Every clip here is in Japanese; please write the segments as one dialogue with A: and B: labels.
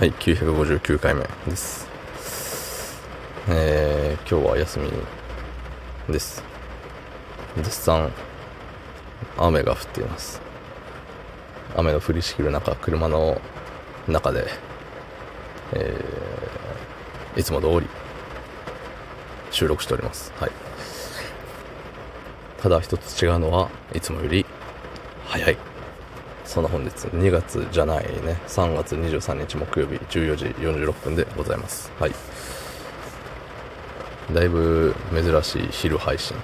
A: はい、959回目です。えー、今日は休みです。絶賛、雨が降っています。雨の降りしきる中、車の中で、えー、いつも通り、収録しております。はい。ただ一つ違うのは、いつもより、早い。そんな本日2月じゃないね。3月23日木曜日14時46分でございます。はい。だいぶ珍しい昼配信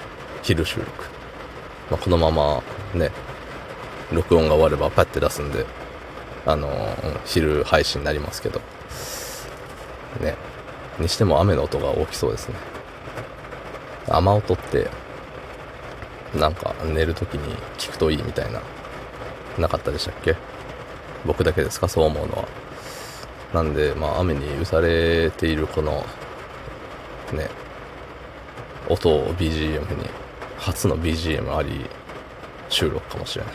A: 昼収録、まあ、このままね録音が終わればパッて出すんであのー昼配信になりますけど。ね。にしても雨の音が大きそうですね。雨音ってなんか寝るときに聞くといいみたいななかったでしたっけ？僕だけですか？そう思うのは。なんでまあ雨に打たれているこのね音を BGM に初の BGM あり収録かもしれない。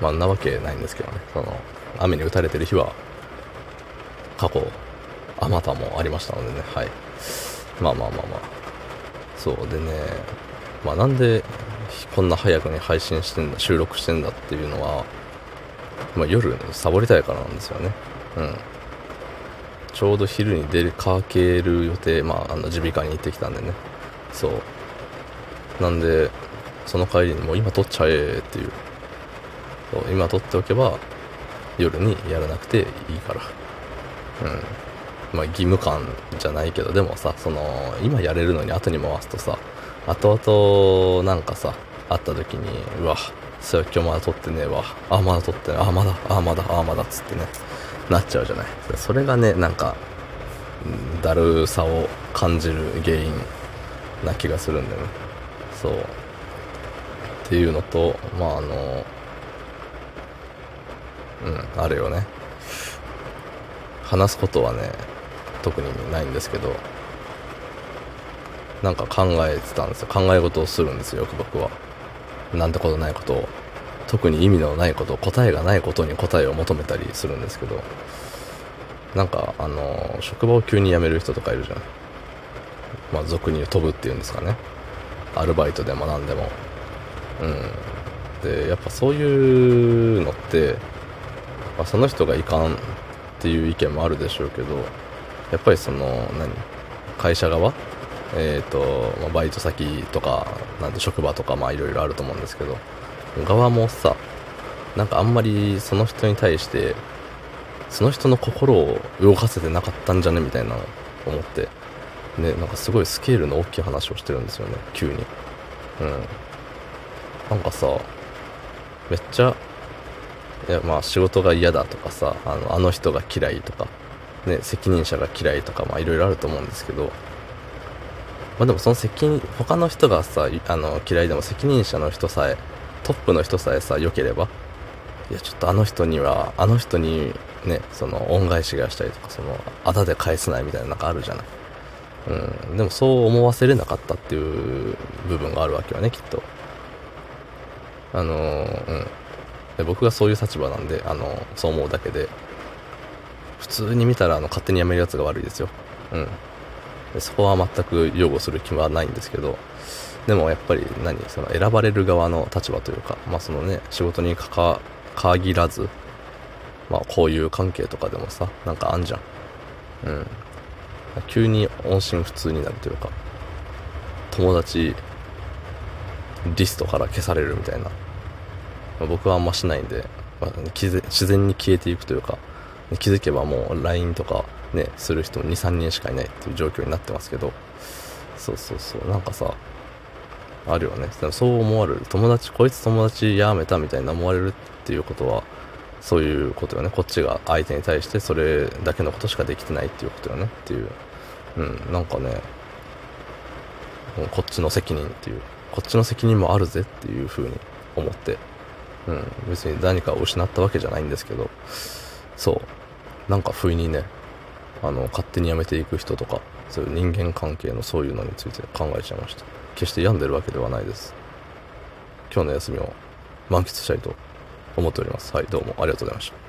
A: まあんなわけないんですけどね。その雨に打たれてる日は過去あまたもありましたのでね。はい。まあまあまあまあ。そうでね。まあなんでこんな早くに配信してんだ収録してんだっていうのは、まあ、夜サボりたいからなんですよね。うん。ちょうど昼に出かける予定まああの耳鼻科に行ってきたんでね。そう。なんでその帰りにもう今撮っちゃえっていう。そう今撮っておけば夜にやらなくていいから。うん。まあ義務感じゃないけどでもさその今やれるのに後に回すとさ後々なんかさ会った時にうわそう今日まだ撮ってねえわ。あまだ撮ってない。あまだあまだあまだっつってね。なっちゃうじゃない。それがねなんかだるさを感じる原因な気がするんだよね。そう。っていうのとまああのうんあれよね。話すことはね特にないんですけど。なんか考えてたんですよ。考え事をするんですよよく僕は。なんてことないことを。特に意味のないこと答えがないことに答えを求めたりするんですけど。なんかあの職場を急に辞める人とかいるじゃん。まあ俗に言う飛ぶっていうんですかね。アルバイトでも何でも。うん。でやっぱそういうのって、まあ、その人がいかんっていう意見もあるでしょうけどやっぱりその何？会社側？えーとまあバイト先とかなんて職場とかまあいろいろあると思うんですけど側もさなんかあんまりその人に対してその人の心を動かせてなかったんじゃねみたいなのを思ってねなんかすごいスケールの大きい話をしてるんですよね急に。うん。なんかさめっちゃいやまあ仕事が嫌だとかさあのあの人が嫌いとかね責任者が嫌いとかまあいろいろあると思うんですけどまあでもその責任他の人がさあの嫌いでも責任者の人さえトップの人さえさ良ければいやちょっとあの人にはあの人にねその恩返しがしたりとかそのあだで返せないみたいななんかあるじゃない。うん。でもそう思わせれなかったっていう部分があるわけよねきっと。あのうん。で僕がそういう立場なんであのそう思うだけで普通に見たらあの勝手に辞めるやつが悪いですよ。うん。そこは全く擁護する気はないんですけどでもやっぱり何その選ばれる側の立場というかまあそのね仕事にかか限らずまあこういう関係とかでもさなんかあんじゃん。うん。急に音信不通になるというか友達リストから消されるみたいな、まあ僕はあんましないんで、まあ、自然に消えていくというか気づけばもう LINE とかねする人23人しかいないっていう状況になってますけど。そうそうそう。なんかさあるよね。そう思われる。友達こいつ友達やめたみたいな思われるっていうことはそういうことよね。こっちが相手に対してそれだけのことしかできてないっていうことよね。っていう。うんなんかねこっちの責任っていう。こっちの責任もあるぜっていう風に思って。うん別に何かを失ったわけじゃないんですけど。そう。なんか不意にねあの勝手に辞めていく人とかそういう人間関係のそういうのについて考えちゃいました。決して病んでるわけではないです。今日の休みを満喫したいと思っております。はいどうもありがとうございました。